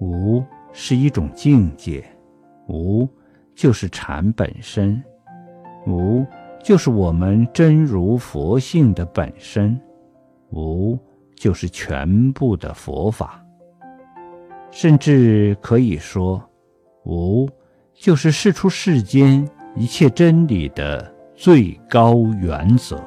无是一种境界，无就是禅本身，无就是我们真如佛性的本身，无就是全部的佛法，甚至可以说无就是释出世间一切真理的最高原则。